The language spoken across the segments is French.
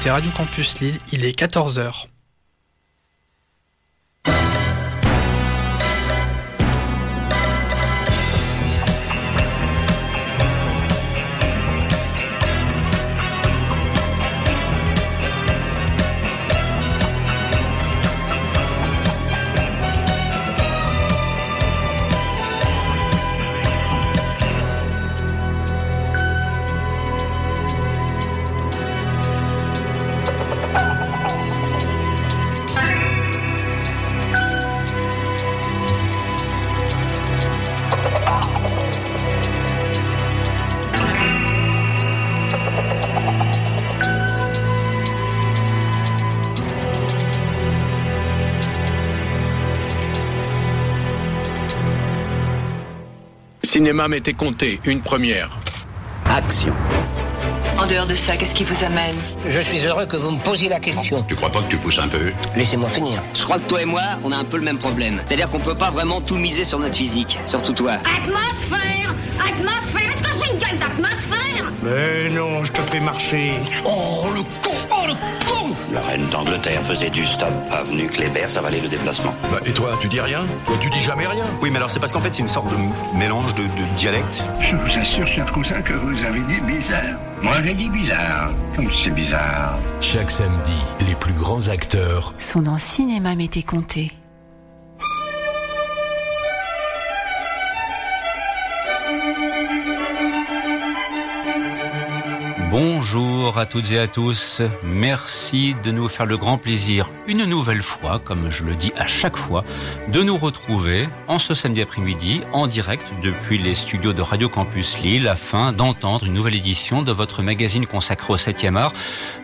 écoutez Radio Campus Lille, il est 14h. Cinéma m'était compté, une première. Action. En dehors de ça, qu'est-ce qui vous amène? Je suis heureux que vous me posiez la question. Tu crois pas que tu pousses un peu? Laissez-moi finir. Je crois que toi et moi, on a un peu le même problème. C'est-à-dire qu'on peut pas vraiment tout miser sur notre physique, surtout toi. Atmosphère Atmosphère Est-ce que j'ai une gueule d'atmosphère? Mais non, je te fais marcher. Oh, le con Oh, le con La reine d'Angleterre faisait du stop avenue Kléber, ça valait le déplacement. Bah, et toi, tu dis rien Toi, tu dis jamais rien Oui, mais alors c'est parce qu'en fait, c'est une sorte de mélange de, de dialectes. Je vous assure, cher cousin, que vous avez dit bizarre. Moi, j'ai dit bizarre. Comme c'est bizarre. Chaque samedi, les plus grands acteurs sont dans Cinéma Mété Comté. Bonjour à toutes et à tous. Merci de nous faire le grand plaisir, une nouvelle fois, comme je le dis à chaque fois, de nous retrouver en ce samedi après-midi en direct depuis les studios de Radio Campus Lille afin d'entendre une nouvelle édition de votre magazine consacré au 7e art.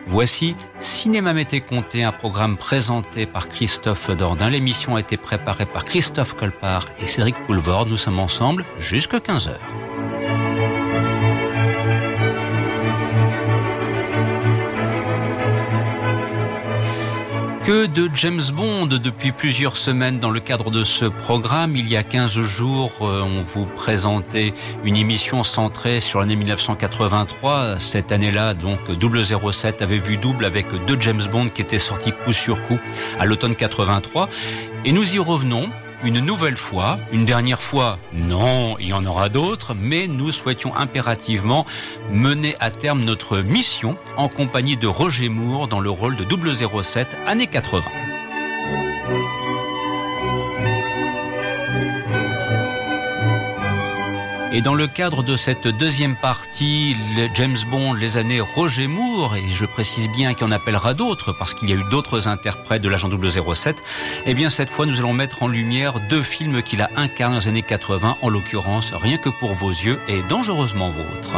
Voici Cinéma Mété Comté, un programme présenté par Christophe Dordain. L'émission a été préparée par Christophe Colpart et Cédric Poulvord. Nous sommes ensemble jusqu'à 15h. Que de James Bond depuis plusieurs semaines dans le cadre de ce programme. Il y a 15 jours, euh, on vous présentait une émission centrée sur l'année 1983. Cette année-là, donc 007 avait vu double avec deux James Bond qui étaient sortis coup sur coup à l'automne 83. Et nous y revenons une nouvelle fois, une dernière fois, non, il y en aura d'autres, mais nous souhaitions impérativement mener à terme notre mission en compagnie de Roger Moore dans le rôle de 007 années 80. Et dans le cadre de cette deuxième partie, James Bond, les années Roger Moore, et je précise bien qu'il en appellera d'autres parce qu'il y a eu d'autres interprètes de l'agent 007, eh bien cette fois nous allons mettre en lumière deux films qu'il a incarnés dans les années 80, en l'occurrence Rien que pour vos yeux et Dangereusement vôtre.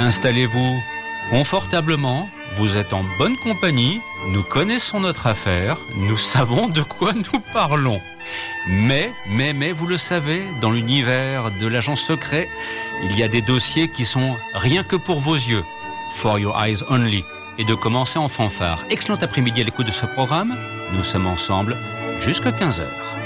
Installez-vous confortablement, vous êtes en bonne compagnie, nous connaissons notre affaire, nous savons de quoi nous parlons. Mais, mais, mais, vous le savez, dans l'univers de l'agent secret, il y a des dossiers qui sont rien que pour vos yeux. For your eyes only. Et de commencer en fanfare. Excellent après-midi à l'écoute de ce programme. Nous sommes ensemble jusqu'à 15h.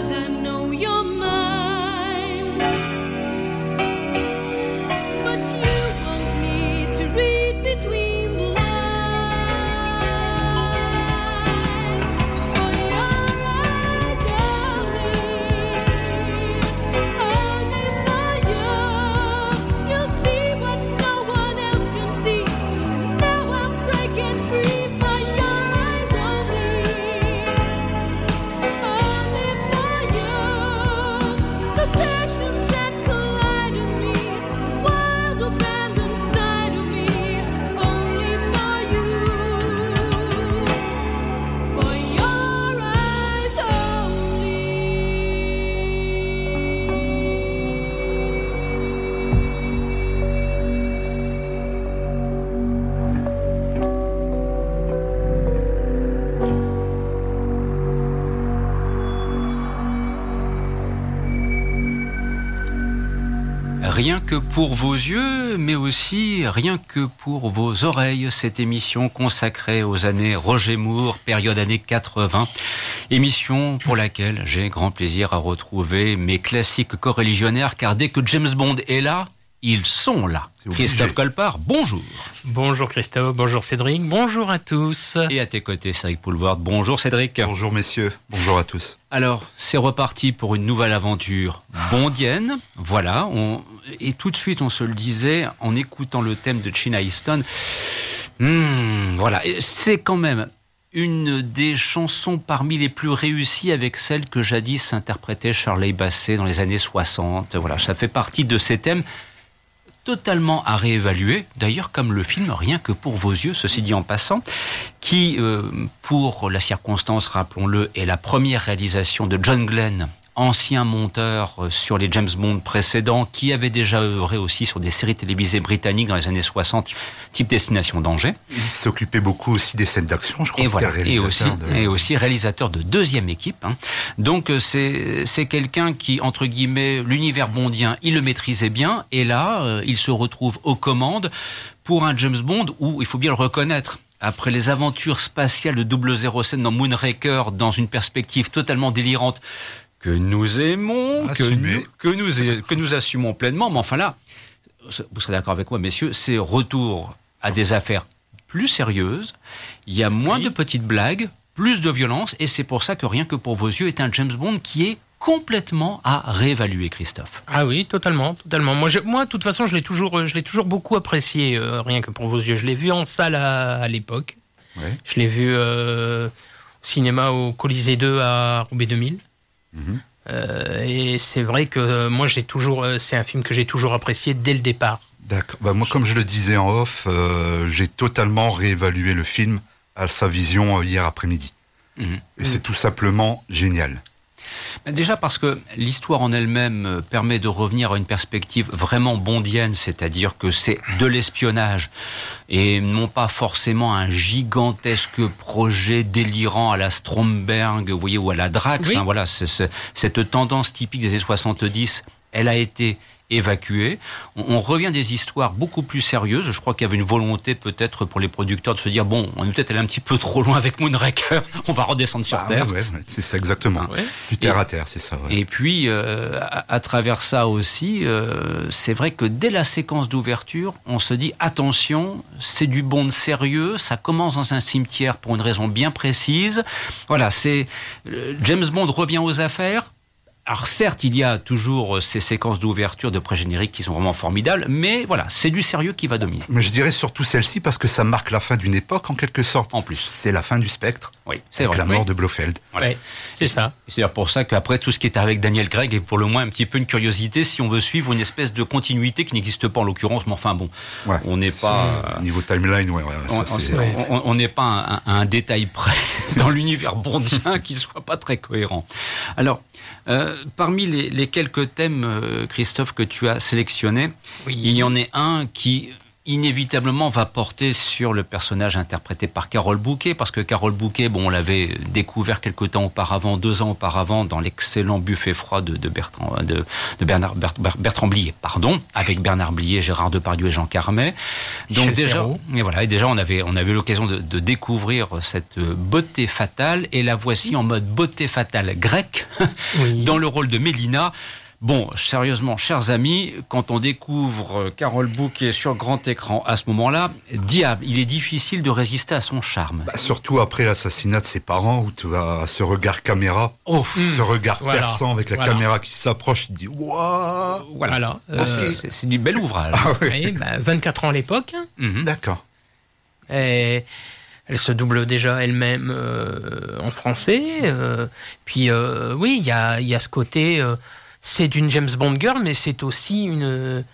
Cause I know you're pour vos yeux, mais aussi rien que pour vos oreilles, cette émission consacrée aux années Roger Moore, période années 80. Émission pour laquelle j'ai grand plaisir à retrouver mes classiques coreligionnaires, car dès que James Bond est là, ils sont là. Christophe Colpart, bonjour. Bonjour Christophe, bonjour Cédric, bonjour à tous. Et à tes côtés, Cédric Poulvord. Bonjour Cédric. Bonjour messieurs, bonjour à tous. Alors, c'est reparti pour une nouvelle aventure bondienne. Voilà, on... et tout de suite, on se le disait en écoutant le thème de China Easton. Hmm, voilà, c'est quand même une des chansons parmi les plus réussies avec celle que jadis interprétait Charlie Basset dans les années 60. Voilà, ça fait partie de ces thèmes totalement à réévaluer, d'ailleurs comme le film Rien que pour vos yeux, ceci dit en passant, qui, euh, pour la circonstance, rappelons-le, est la première réalisation de John Glenn ancien monteur euh, sur les James Bond précédents, qui avait déjà œuvré aussi sur des séries télévisées britanniques dans les années 60, type Destination Danger. Il s'occupait beaucoup aussi des scènes d'action, je crois. Et, que voilà. et, aussi, de... et aussi réalisateur de deuxième équipe. Hein. Donc euh, c'est quelqu'un qui, entre guillemets, l'univers bondien, il le maîtrisait bien, et là, euh, il se retrouve aux commandes pour un James Bond où, il faut bien le reconnaître, après les aventures spatiales de 007 dans Moonraker, dans une perspective totalement délirante, que nous aimons, que nous, que nous, que nous assumons pleinement. Mais enfin là, vous serez d'accord avec moi, messieurs, c'est retour à des affaires plus sérieuses. Il y a moins oui. de petites blagues, plus de violence, et c'est pour ça que rien que pour vos yeux est un James Bond qui est complètement à réévaluer, Christophe. Ah oui, totalement, totalement. Moi, je, moi de toute façon, je l'ai toujours, je l'ai toujours beaucoup apprécié, euh, rien que pour vos yeux. Je l'ai vu en salle à, à l'époque. Ouais. Je l'ai vu euh, au cinéma au Colisée 2 à Roubaix 2000. Mmh. Euh, et c'est vrai que euh, moi, j'ai toujours, euh, c'est un film que j'ai toujours apprécié dès le départ. D'accord. Bah, moi, comme je le disais en off, euh, j'ai totalement réévalué le film à sa vision hier après-midi. Mmh. Et c'est tout simplement génial. Déjà parce que l'histoire en elle-même permet de revenir à une perspective vraiment bondienne, c'est-à-dire que c'est de l'espionnage et non pas forcément un gigantesque projet délirant à la Stromberg, vous voyez, ou à la Drax. Oui. Hein, voilà, c est, c est, cette tendance typique des années 70, elle a été évacué. On, on, revient des histoires beaucoup plus sérieuses. Je crois qu'il y avait une volonté peut-être pour les producteurs de se dire bon, on est peut-être allé un petit peu trop loin avec Moonraker, on va redescendre sur bah, terre. Ouais, ouais, c'est ça exactement. Ouais. Du terre et, à terre, c'est ça. Et puis euh, à, à, travers ça aussi, euh, c'est vrai que dès la séquence d'ouverture, on se dit attention, c'est du bon de sérieux. Ça commence dans un cimetière pour une raison bien précise. Voilà, c'est euh, James Bond revient aux affaires alors certes, il y a toujours ces séquences d'ouverture de pré-générique qui sont vraiment formidables, mais voilà, c'est du sérieux qui va dominer. Mais je dirais surtout celle-ci parce que ça marque la fin d'une époque en quelque sorte. En plus, c'est la fin du spectre. Oui, c'est vrai. La mort oui. de Blofeld. Voilà. Oui, c'est ça. C'est pour ça qu'après tout ce qui est avec Daniel Craig est pour le moins un petit peu une curiosité si on veut suivre une espèce de continuité qui n'existe pas en l'occurrence. Mais enfin bon, ouais. on n'est pas euh, niveau timeline. Ouais, on n'est pas un, un, un, détail près dans l'univers bondien qui soit pas très cohérent. Alors. Euh, parmi les, les, quelques thèmes, euh, Christophe, que tu as sélectionnés, oui. il y en a un qui inévitablement va porter sur le personnage interprété par Carole Bouquet, parce que Carole Bouquet, bon, on l'avait découvert quelque temps auparavant, deux ans auparavant, dans l'excellent buffet froid de, de, Bertrand, de, de Bernard, Bertrand Blier, pardon, avec Bernard Blier, Gérard Depardieu et Jean Carmet. Donc déjà, Serrault. et voilà, et déjà on avait, on avait l'occasion de, de, découvrir cette beauté fatale, et la voici en mode beauté fatale grecque, oui. dans le rôle de Mélina. Bon, sérieusement, chers amis, quand on découvre Carole Bouquet sur grand écran à ce moment-là, diable, il est difficile de résister à son charme. Bah, surtout après l'assassinat de ses parents, où tu as ce regard caméra, oh, mmh. ce regard voilà. perçant avec la voilà. caméra qui s'approche, tu dis waouh Voilà, euh, c'est du bel ouvrage. Ah, oui. Oui, bah, 24 ans à l'époque. Mmh. D'accord. Et elle se double déjà elle-même euh, en français. Euh, puis oui, il y a, y a, ce côté c'est d'une James Bond girl, mais c'est aussi une.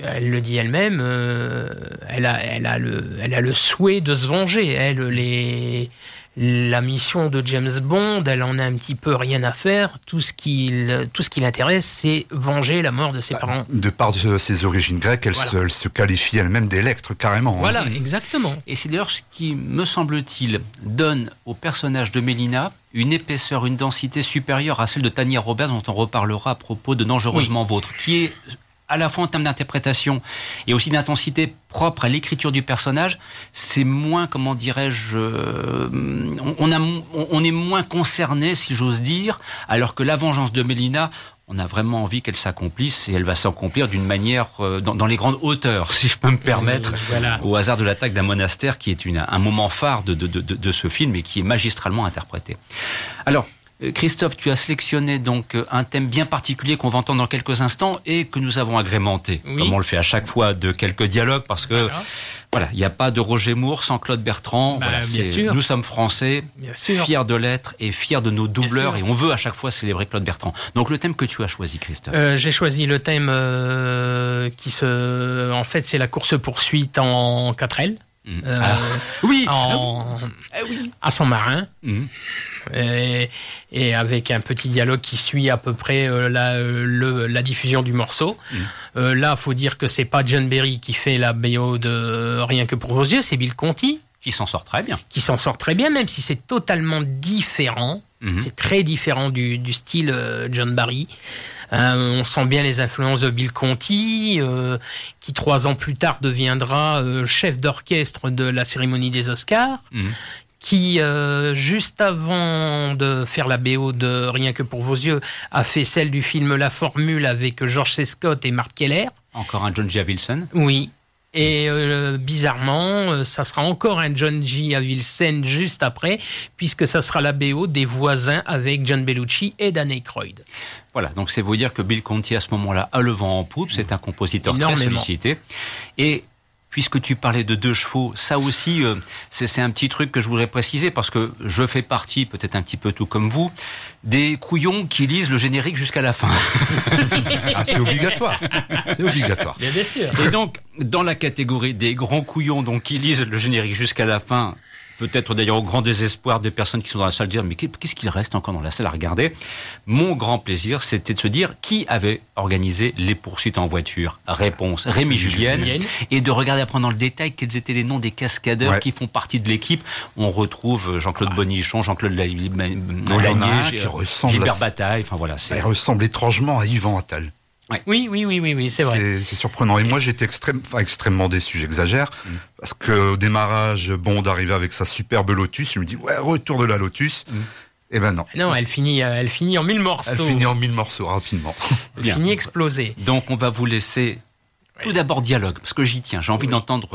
Elle le dit elle-même. Euh, elle a, elle a le, elle a le souhait de se venger. Elle, les, la mission de James Bond, elle en a un petit peu rien à faire. Tout ce qui, tout ce qui l'intéresse, c'est venger la mort de ses bah, parents. De par ses origines grecques, elle, voilà. se, elle se, qualifie elle-même d'électre carrément. Voilà, hein. exactement. Et c'est d'ailleurs ce qui, me semble-t-il, donne au personnage de Mélina une épaisseur, une densité supérieure à celle de Tania Roberts, dont on reparlera à propos de Dangereusement oui. Vôtre, qui est à la fois en termes d'interprétation et aussi d'intensité propre à l'écriture du personnage, c'est moins, comment dirais-je, euh, on, a, on, est moins concerné, si j'ose dire, alors que la vengeance de Mélina, on a vraiment envie qu'elle s'accomplisse et elle va s'accomplir d'une manière euh, dans, les grandes hauteurs, si je peux me permettre, au hasard de l'attaque d'un monastère qui est une, un moment phare de, de, de, de, ce film et qui est magistralement interprété. Alors, Christophe, tu as sélectionné donc euh, un thème bien particulier qu'on va entendre dans quelques instants et que nous avons agrémenté, comme on le fait à chaque fois, de quelques dialogues, parce que voilà, il n'y a pas de Roger Moore sans Claude Bertrand. Bah, nous sommes français, fiers de l'être et fiers de nos doubleurs, et on veut à chaque fois célébrer Claude Bertrand. Donc le thème que tu as choisi, Christophe. Euh, j'ai choisi le thème qui se, en fait, c'est la course poursuite en 4L. Mmh. Ah. oui. En... Ah oui. à Saint-Marin. Mmh et, avec un petit dialogue qui suit à peu près euh, la, euh, la, diffusion du morceau. Mm. Euh, là, faut dire que c'est pas John Berry qui fait la BO de Rien que pour vos yeux, c'est Bill Conti. Qui s'en sort très bien. Qui s'en sort très bien, même si c'est totalement différent. Mm-hmm. C'est très différent du, du style John Barry. on sent bien les influences de Bill Conti, qui trois ans plus tard deviendra chef d'orchestre de la cérémonie des Oscars, mm-hmm qui, euh, juste avant de faire la BO de Rien que pour vos yeux, a fait celle du film La Formule avec George C. Scott et Mark Keller. Encore un John G. Wilson. Oui. Et euh, bizarrement, euh, ça sera encore un John G. Wilson juste après, puisque ça sera la BO des voisins avec John Bellucci et Dan Aykroyd. Voilà, donc c'est vous dire que Bill Conti à ce moment-là a le vent en poupe, c'est un compositeur très sollicité. Et puisque tu parlais de deux chevaux, ça aussi, euh, c'est un petit truc que je voudrais préciser parce que je fais partie, peut-être un petit peu tout comme vous, des couillons qui lisent le générique jusqu'à la fin. ah, c'est obligatoire. C'est obligatoire. Bien, sûr. Et donc, dans la catégorie des grands couillons donc, qui lisent le générique jusqu'à la fin, peut-être d'ailleurs au grand désespoir des personnes qui sont dans la salle, dire mais qu'est-ce qu'il reste encore dans la salle à regarder? Mon grand plaisir, c'était de se dire qui avait organisé les poursuites en voiture. Réponse Rémi Julienne. Et de regarder après dans le détail quels étaient les noms des cascadeurs qui font partie de l'équipe. On retrouve Jean-Claude ah. Bonichon, Jean-Claude Lagnier, Gilbert Bataille. Enfin voilà, il ressemble étrangement à Yvan Attal. Oui, oui, oui, oui, oui c'est vrai. C'est surprenant. Et moi, j'étais extrêmement déçu, j'exagère, mm. parce qu'au démarrage, Bond arrivait avec sa superbe Lotus. Je me dis, ouais, retour de la Lotus. Mm. Et eh ben non. Non, elle finit, euh, elle finit en mille morceaux. Elle finit en mille morceaux rapidement. Elle finit explosée. Donc, on va vous laisser tout d'abord dialogue, parce que j'y tiens. J'ai envie d'entendre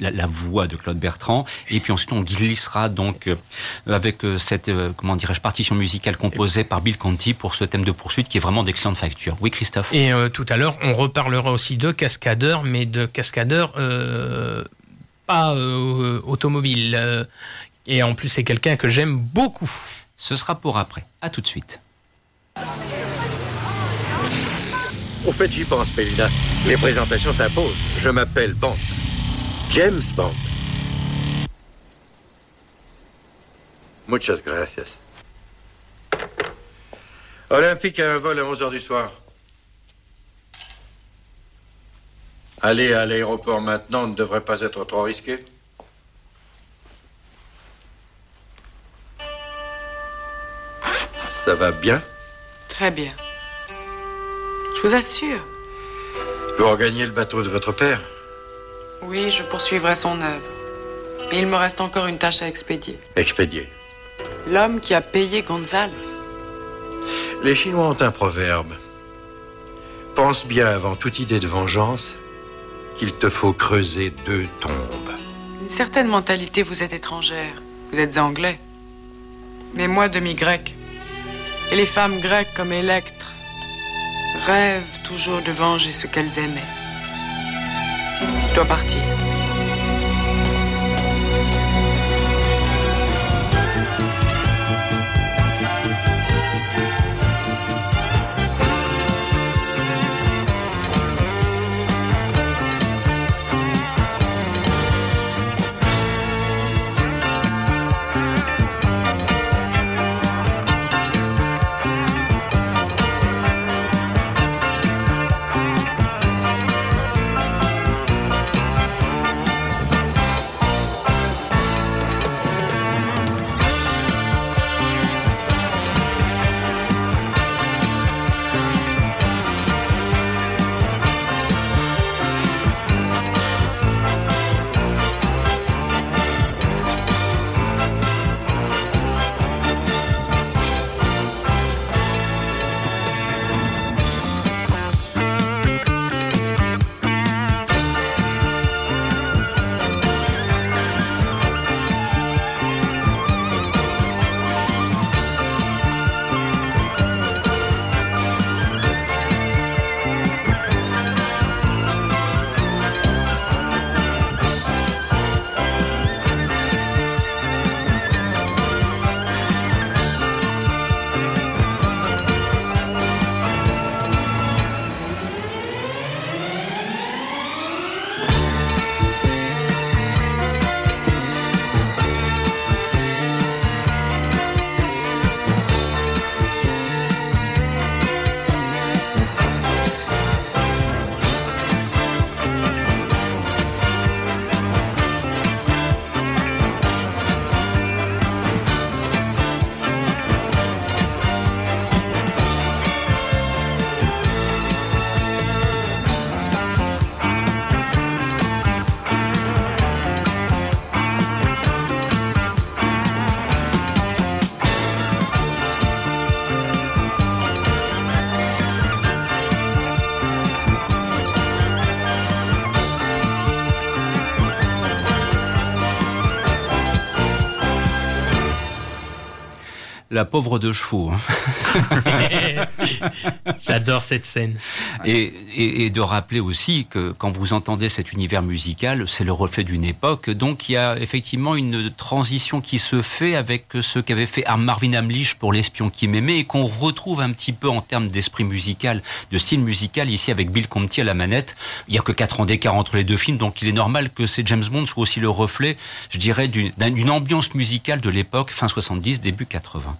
La, voix de Claude Bertrand, et puis ensuite on glissera donc euh, avec euh, cette euh, comment dirais-je partition musicale composée par Bill Conti pour ce thème de poursuite qui est vraiment d'excellente facture. Oui, Christophe? Et tout à l'heure, on reparlera aussi de cascadeurs, mais de cascadeurs pas automobiles. et en plus, c'est quelqu'un que j'aime beaucoup. Ce sera pour après. À tout de suite. Au fait, j'y pense, Pélina. Les présentations s'imposent. Je m'appelle Bond. James Bond. Muchas gracias. Olympique a un vol à 11h du soir. Aller à l'aéroport maintenant ne devrait pas être trop risqué. Ça va bien? Très bien. Vous assure. Vous regagnez le bateau de votre père Oui, je poursuivrai son œuvre. Mais il me reste encore une tâche à expédier. Expédier L'homme qui a payé Gonzales. Les Chinois ont un proverbe. Pense bien avant toute idée de vengeance qu'il te faut creuser deux tombes. Une certaine mentalité vous êtes étrangère. Vous êtes anglais. Mais moi demi-grec. Et les femmes grecques comme Électre rêvent toujours de venger ce qu'elles aimaient. Je dois partir. La pauvre de chevaux. hein. J'adore cette scène. Et, de rappeler aussi que quand vous entendez cet univers musical, c'est le reflet d'une époque. Donc il y a effectivement une transition qui se fait avec ce qu'avait fait Marvin Hamlish pour L'espion qui m'aimait et qu'on retrouve un petit peu en termes d'esprit musical, de style musical ici avec Bill Conti à la manette. Il n'y a que 4 ans d'écart entre les deux films, donc il est normal que ces James Bond soient aussi le reflet, je dirais, d'une ambiance musicale de l'époque, fin 70, début 80.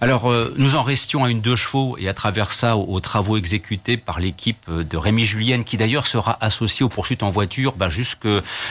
Alors, euh, nous en restions à une deux chevaux et à travers ça aux, aux travaux exécutés par l'équipe de Rémi Julienne, qui d'ailleurs sera associée aux poursuites en voiture bah, jusque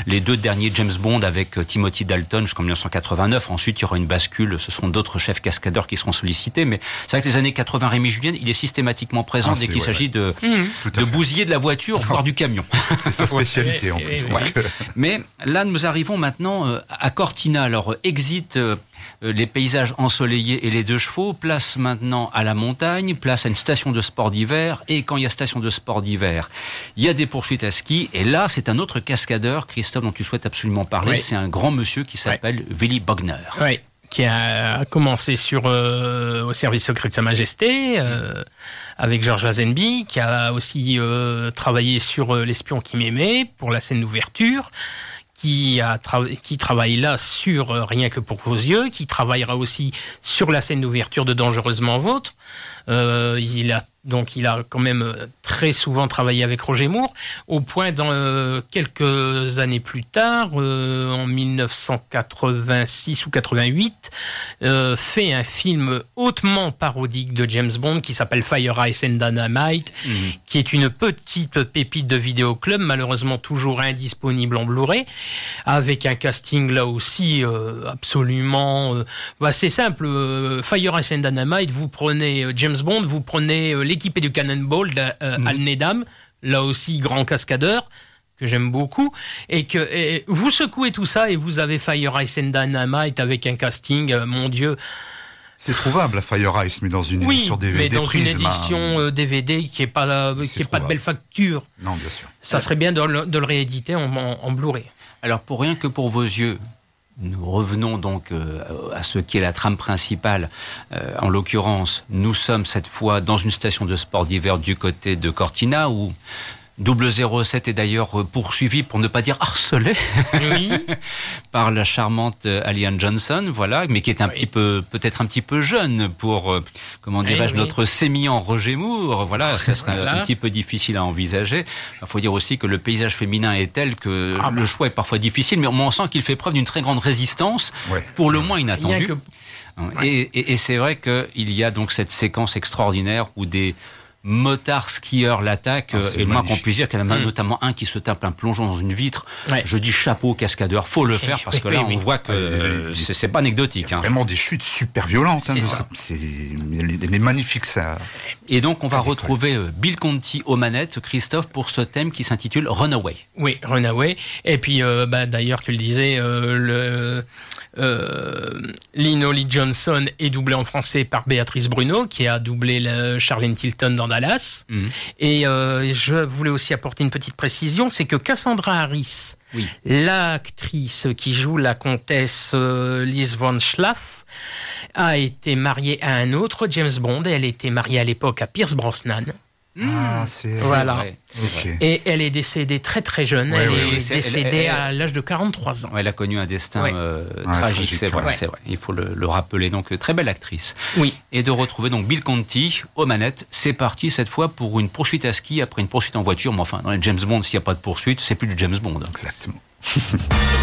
les deux derniers James Bond avec euh, Timothy Dalton jusqu'en 1989. Ensuite, il y aura une bascule. Ce seront d'autres chefs cascadeurs qui seront sollicités. Mais c'est vrai que les années 80, Rémi Julienne, il est systématiquement présent Ah, dès qu'il ouais, s'agit ouais. de, Mmh. de bousiller de la voiture, voire du camion. C'est sa spécialité en plus. Ouais. Mais là, nous arrivons maintenant euh, à Cortina. Alors, exit euh, les paysages ensoleillés et les deux chevaux, place maintenant à la montagne, place à une station de sport d'hiver. Et quand il y a station de sport d'hiver, il y a des poursuites à ski. Et là, c'est un autre cascadeur, Christophe, dont tu souhaites absolument parler. Oui. C'est un grand monsieur qui s'appelle Willy Bogner. Oui, qui a commencé sur euh, au service secret de Sa Majesté euh, avec Georges Lazenby, qui a aussi euh, travaillé sur euh, L'espion qui m'aimait pour la scène d'ouverture, qui a qui travaille là sur euh, Rien que pour vos yeux, qui travaillera aussi sur la scène d'ouverture de Dangereusement Vôtre. Euh, il a donc il a quand même euh, très souvent travaillé avec Roger Moore, au point dans euh, quelques années plus tard, euh, en 1986 ou 88, euh, fait un film hautement parodique de James Bond qui s'appelle Fire Ice and Dynamite, qui est une petite pépite de vidéoclub, malheureusement toujours indisponible en Blu-ray, avec un casting là aussi absolument... bah, c'est simple, Fire Ice and Dynamite, vous prenez James Bond, vous prenez euh, l'équipé du Cannonball, euh, Al Nedam, là aussi grand cascadeur, que j'aime beaucoup, et que et vous secouez tout ça et vous avez Fire Ice and Dynamite avec un casting, euh, mon Dieu, C'est trouvable à Fire Ice, mais dans une oui, édition DVD mais dans une hein. édition euh, DVD qui est pas la- qui est pas de belle facture. Non, bien sûr. Ça serait bien de le, de le rééditer en, en- en Blu-ray. Alors pour rien que pour vos yeux, nous revenons donc euh, à ce qui est la trame principale. Euh, en l'occurrence, nous sommes cette fois dans une station de sport d'hiver du côté de Cortina où 007 est d'ailleurs poursuivi, pour ne pas dire harcelé, par la charmante euh, Alien Johnson, voilà, mais qui est un petit peu, peut-être un petit peu jeune pour, euh, comment Oui, dirais-je, oui. notre sémillant Roger Moore. Voilà, ça serait Voilà. un petit peu difficile à envisager. Il faut dire aussi que le paysage féminin est tel que Ah le choix est parfois difficile, mais on sent qu'il fait preuve d'une très grande résistance, pour le moins inattendu. que- Et, et- et c'est vrai qu'il y a donc cette séquence extraordinaire où des motards skieurs l'attaquent, Ah, euh, et le moins qu'on puisse dire qu'il y en a Mm. notamment un qui se tape un plongeon dans une vitre. Ouais. Je dis chapeau au cascadeur, faut le faire parce que là on voit que euh, il- c'est pas anecdotique. hein. Vraiment des chutes super violentes. hein, C'est elle est magnifique, ça. Et donc on va retrouver euh, Bill Conti aux manettes, Christophe, pour ce thème qui s'intitule Runaway. Oui, Runaway. Et puis, euh, bah, d'ailleurs, tu le disais, euh, le, euh, Lino Lee Johnson est doublé en français par Béatrice Bruno, qui a doublé le Charlene Tilton dans Dallas. Mhm. Et euh, je voulais aussi apporter une petite précision, c'est que Cassandra Harris, Oui. l'actrice qui joue la comtesse euh, Liz von Schlaff, a été mariée à un autre James Bond. Elle était mariée à l'époque à Pierce Brosnan. Ah, c'est. Voilà. vrai. Et elle est décédée très très jeune. Ouais, elle ouais, est décédée elle- elle- à l'âge de 43 ans. Elle a connu un destin Ouais. euh, Ouais, tragique, c'est vrai. Il faut le, le rappeler. Donc, euh, très belle actrice. Oui. Et de retrouver donc Bill Conti aux manettes. C'est parti cette fois pour une poursuite à ski après une poursuite en voiture. Mais enfin, dans les James Bond, s'il n'y a pas de poursuite, c'est plus du James Bond. Exactement.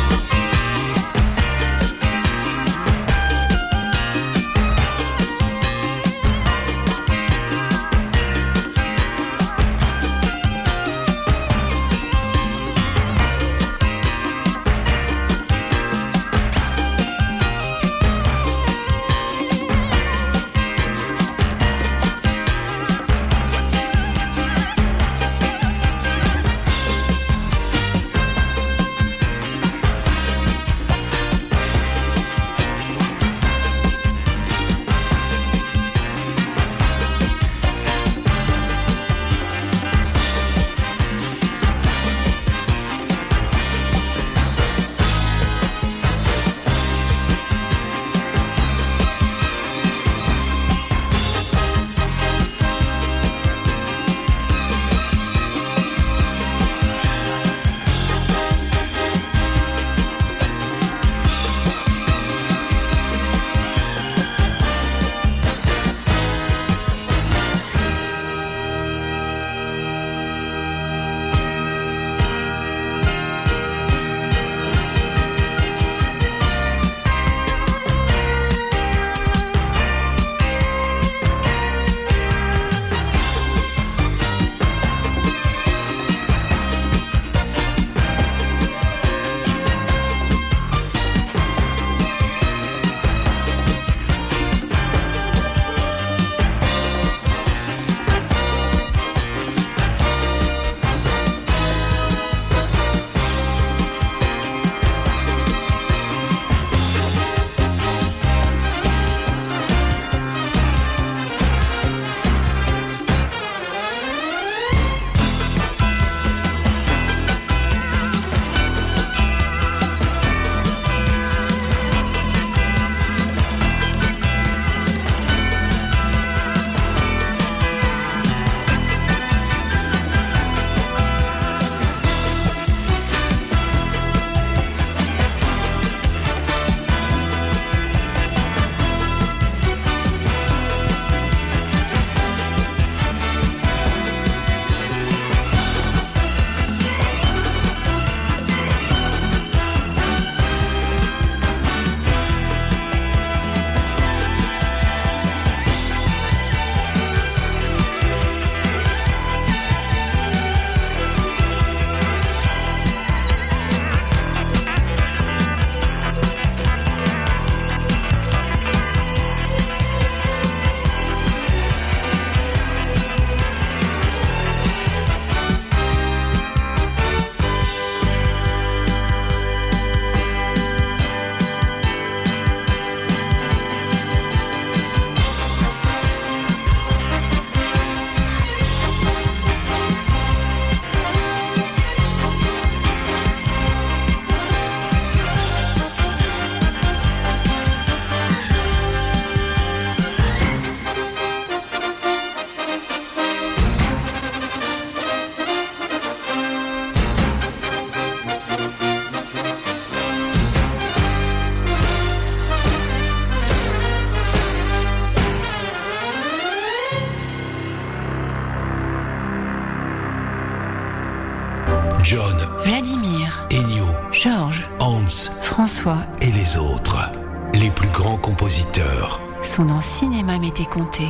Hans, François et les autres. Les plus grands compositeurs. sont dans Cinéma m'était compté.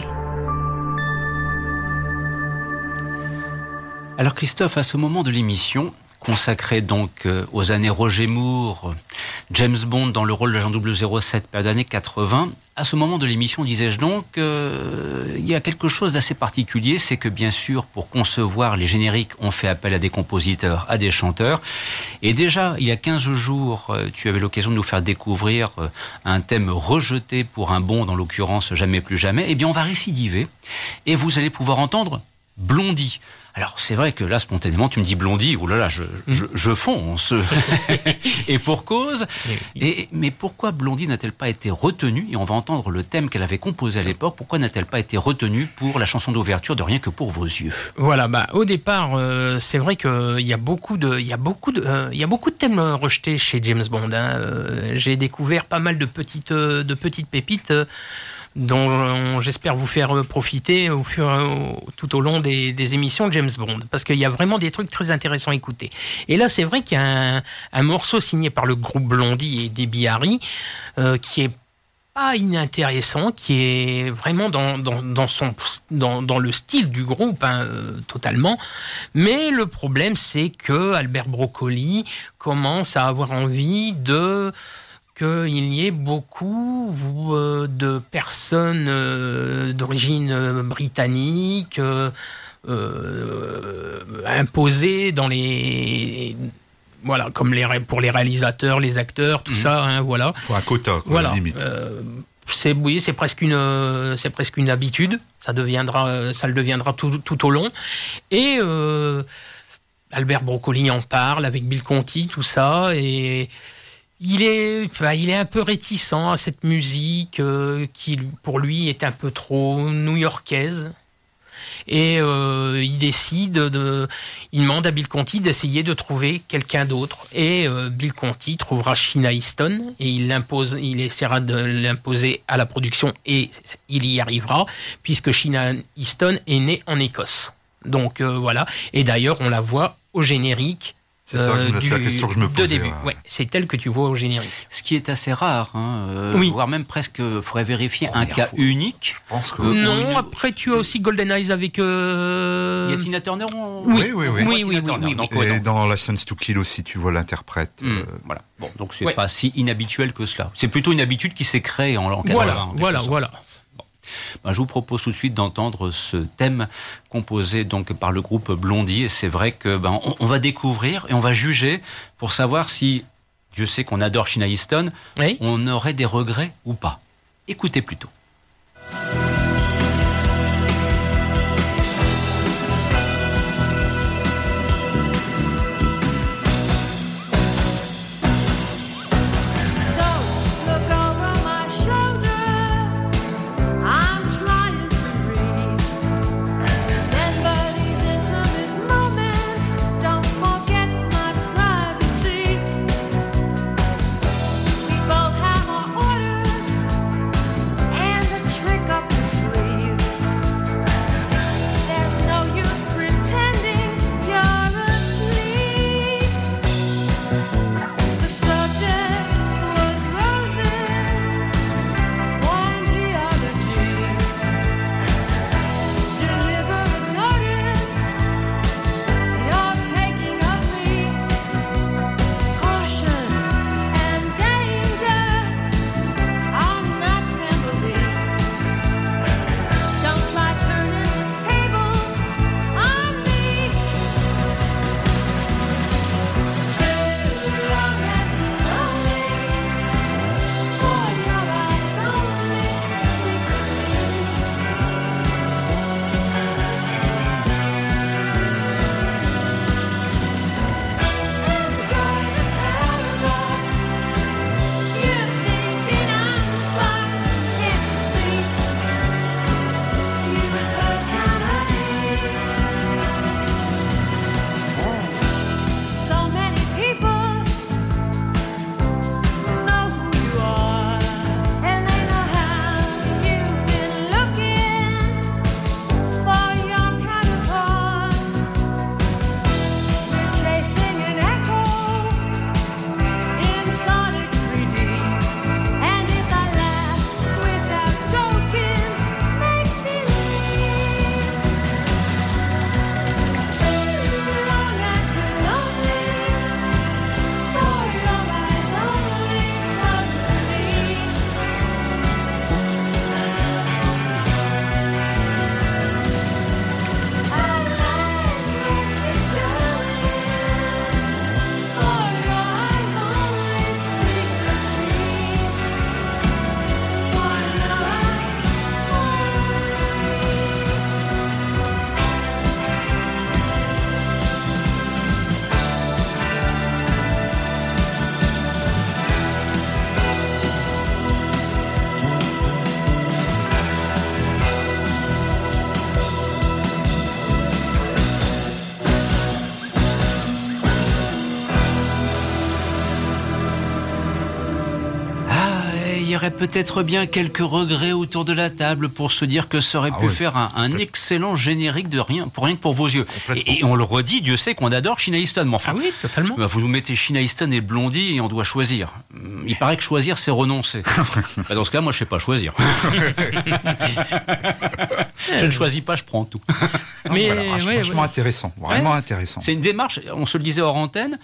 Alors Christophe, à ce moment de l'émission, consacré donc euh, aux années Roger Moore, James Bond dans le rôle de l'agent 007, période années 80. À ce moment de l'émission, disais-je donc, euh, il y a quelque chose d'assez particulier, c'est que bien sûr, pour concevoir les génériques, on fait appel à des compositeurs, à des chanteurs. Et déjà, il y a 15 jours, euh, tu avais l'occasion de nous faire découvrir un thème rejeté pour un Bond, en l'occurrence Jamais plus jamais. Eh bien, on va récidiver et vous allez pouvoir entendre Blondie. Alors c'est vrai que là spontanément tu me dis Blondie, oh là là, je, je, je fonce. et pour cause. Et, mais pourquoi Blondie n'a-t-elle pas été retenue Et on va entendre le thème qu'elle avait composé à l'époque. Pourquoi n'a-t-elle pas été retenue pour la chanson d'ouverture de Rien que pour vos yeux? Voilà, bah, au départ, euh, c'est vrai qu'il y a beaucoup de, il y a beaucoup de, euh, il y a beaucoup de thèmes rejetés chez James Bond. hein. Euh, J'ai découvert pas mal de petites, euh, de petites pépites. Dont j'espère vous faire profiter au fur, tout au long des, émissions de James Bond, parce qu'il y a vraiment des trucs très intéressants à écouter. Et là, c'est vrai qu'il y a un, un morceau signé par le groupe Blondie et Debbie Harry, euh, qui est pas inintéressant, qui est vraiment dans, dans, dans son, dans, dans le style du groupe, hein, euh, totalement. Mais le problème, c'est que Albert Broccoli commence à avoir envie de qu'il y ait beaucoup euh, de personnes euh, d'origine euh, britannique imposées dans les voilà comme les pour les réalisateurs les acteurs tout ça hein, voilà. Faut un quota, quoi, voilà limite. Euh, c'est oui c'est presque une c'est presque une habitude. Ça deviendra ça le deviendra tout, tout au long. Et euh, Albert Broccoli en parle avec Bill Conti tout ça et il est, il est un peu réticent à cette musique euh, qui, pour lui, est un peu trop new-yorkaise. Et euh, il décide de, il demande à Bill Conti d'essayer de trouver quelqu'un d'autre. Et euh, Bill Conti trouvera Sheena Easton et il il essaiera de l'imposer à la production et il y arrivera puisque Sheena Easton est née en Écosse. Donc voilà. Et d'ailleurs, on la voit au générique. C'est ça, euh, c'est la question que je me de posais, début. ouais. Ouais, c'est elle que tu vois au générique. Ce qui est assez rare, hein, euh, Oui. voire même presque, faudrait vérifier un cas unique. Je pense que. Euh, non, une- après tu as aussi Golden Eyes avec. euh, Il y a Tina Turner en- Oui, oui, oui. oui, oui, Tina oui, Turner, oui, donc, Et ouais, dans License to Kill aussi, tu vois l'interprète. Hmm, euh, voilà. Bon, donc c'est Ouais. pas si inhabituel que cela. C'est plutôt une habitude qui s'est créée en, 80, Voilà, voilà, voilà. Ben, je vous propose tout de suite d'entendre ce thème composé donc par le groupe Blondie. Et c'est vrai que ben, on, on va découvrir et on va juger pour savoir si, Dieu sait qu'on adore Sheena Easton, Oui. on aurait des regrets ou pas. Écoutez plutôt. Peut-être bien quelques regrets autour de la table pour se dire que ça aurait Ah pu oui, faire un, un excellent générique de rien pour rien que pour vos yeux. Et, et on le redit, Dieu sait qu'on adore Sheena Easton. Mais enfin, Ah oui, totalement. bah, vous nous mettez Sheena Easton et Blondie et on doit choisir. Il paraît que choisir, c'est renoncer. Bah, dans ce cas, moi, je sais pas choisir. je ne choisis pas, je prends tout. Mais Voilà, ouais, franchement ouais. intéressant, vraiment Ouais. intéressant. C'est une démarche, on se le disait hors antenne,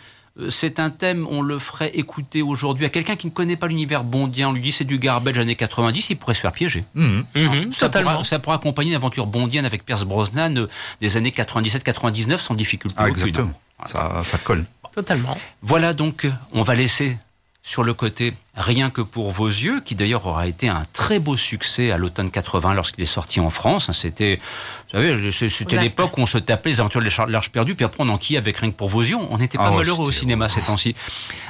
c'est un thème, on le ferait écouter aujourd'hui à quelqu'un qui ne connaît pas l'univers bondien. On lui dit c'est du garbage années 90, il pourrait se faire piéger. Mhm, Ça totalement. pourra, ça pourra accompagner une aventure bondienne avec Pierce Brosnan euh, des années 97-99 sans difficulté Ah, aucune. exactement. Ça, ça colle. Totalement. Voilà donc, euh, on va laisser sur le côté Rien que pour vos yeux, qui d'ailleurs aura été un très beau succès à l'automne 80 lorsqu'il est sorti en France. C'était, vous savez, c'était Ouais. l'époque où on se tapait les aventures de l'Arche- perdue, puis après on enquillait avec Rien que pour vos yeux. On n'était pas Ah malheureux au cinéma ces temps-ci.